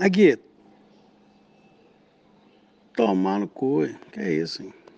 Aqui. Tomar no cu, que é isso, hein?